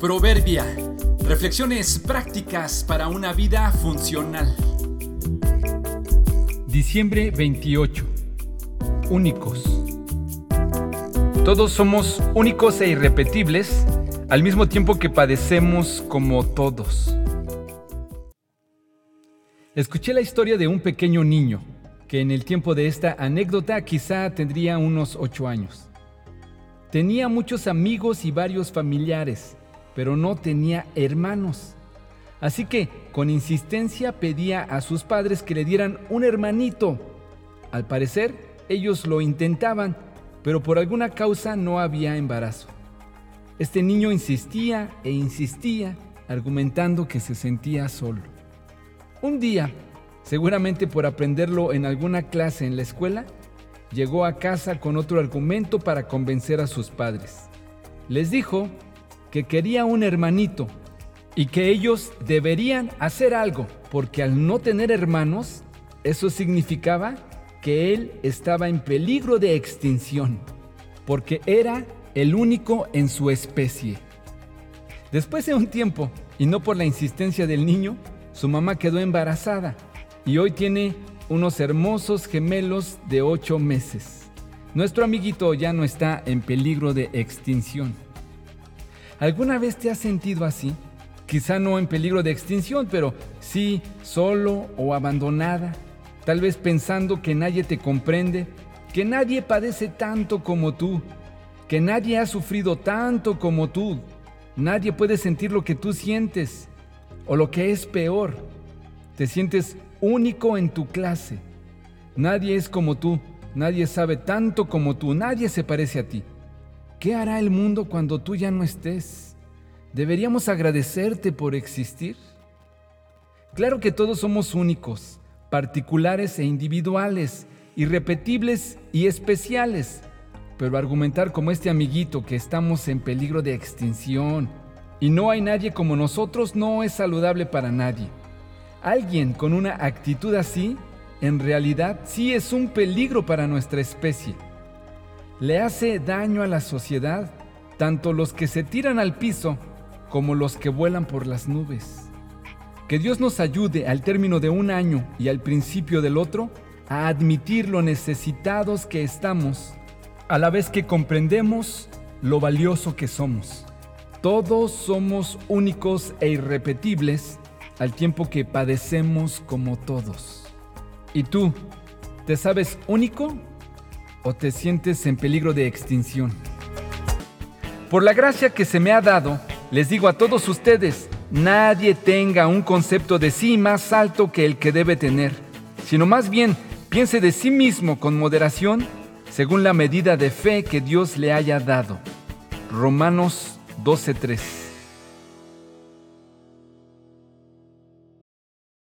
Proverbia. Reflexiones prácticas para una vida funcional. Diciembre 28. Únicos. Todos somos únicos e irrepetibles al mismo tiempo que padecemos como todos. Escuché la historia de un pequeño niño que en el tiempo de esta anécdota quizá tendría unos ocho años. Tenía muchos amigos y varios familiares, pero no tenía hermanos. Así que con insistencia pedía a sus padres que le dieran un hermanito. Al parecer, ellos lo intentaban, pero por alguna causa no había embarazo. Este niño insistía e insistía, argumentando que se sentía solo. Un día, seguramente por aprenderlo en alguna clase en la escuela, llegó a casa con otro argumento para convencer a sus padres. Les dijo que quería un hermanito y que ellos deberían hacer algo, porque al no tener hermanos, eso significaba que él estaba en peligro de extinción, porque era el único en su especie. Después de un tiempo, y no por la insistencia del niño, su mamá quedó embarazada y hoy tiene unos hermosos gemelos de ocho meses. Nuestro amiguito ya no está en peligro de extinción. ¿Alguna vez te has sentido así? Quizá no en peligro de extinción, pero sí solo o abandonada, tal vez pensando que nadie te comprende, que nadie padece tanto como tú, que nadie ha sufrido tanto como tú, nadie puede sentir lo que tú sientes, o lo que es peor, te sientes único en tu clase. Nadie es como tú, nadie sabe tanto como tú, nadie se parece a ti. ¿Qué hará el mundo cuando tú ya no estés? ¿Deberíamos agradecerte por existir? Claro que todos somos únicos, particulares e individuales, irrepetibles y especiales, pero argumentar como este amiguito que estamos en peligro de extinción y no hay nadie como nosotros no es saludable para nadie. Alguien con una actitud así, en realidad sí es un peligro para nuestra especie. Le hace daño a la sociedad, tanto los que se tiran al piso como los que vuelan por las nubes. Que Dios nos ayude al término de un año y al principio del otro a admitir lo necesitados que estamos, a la vez que comprendemos lo valioso que somos. Todos somos únicos e irrepetibles al tiempo que padecemos como todos. ¿Y tú, te sabes único o te sientes en peligro de extinción? Por la gracia que se me ha dado, les digo a todos ustedes, nadie tenga un concepto de sí más alto que el que debe tener, sino más bien piense de sí mismo con moderación según la medida de fe que Dios le haya dado. Romanos 12:3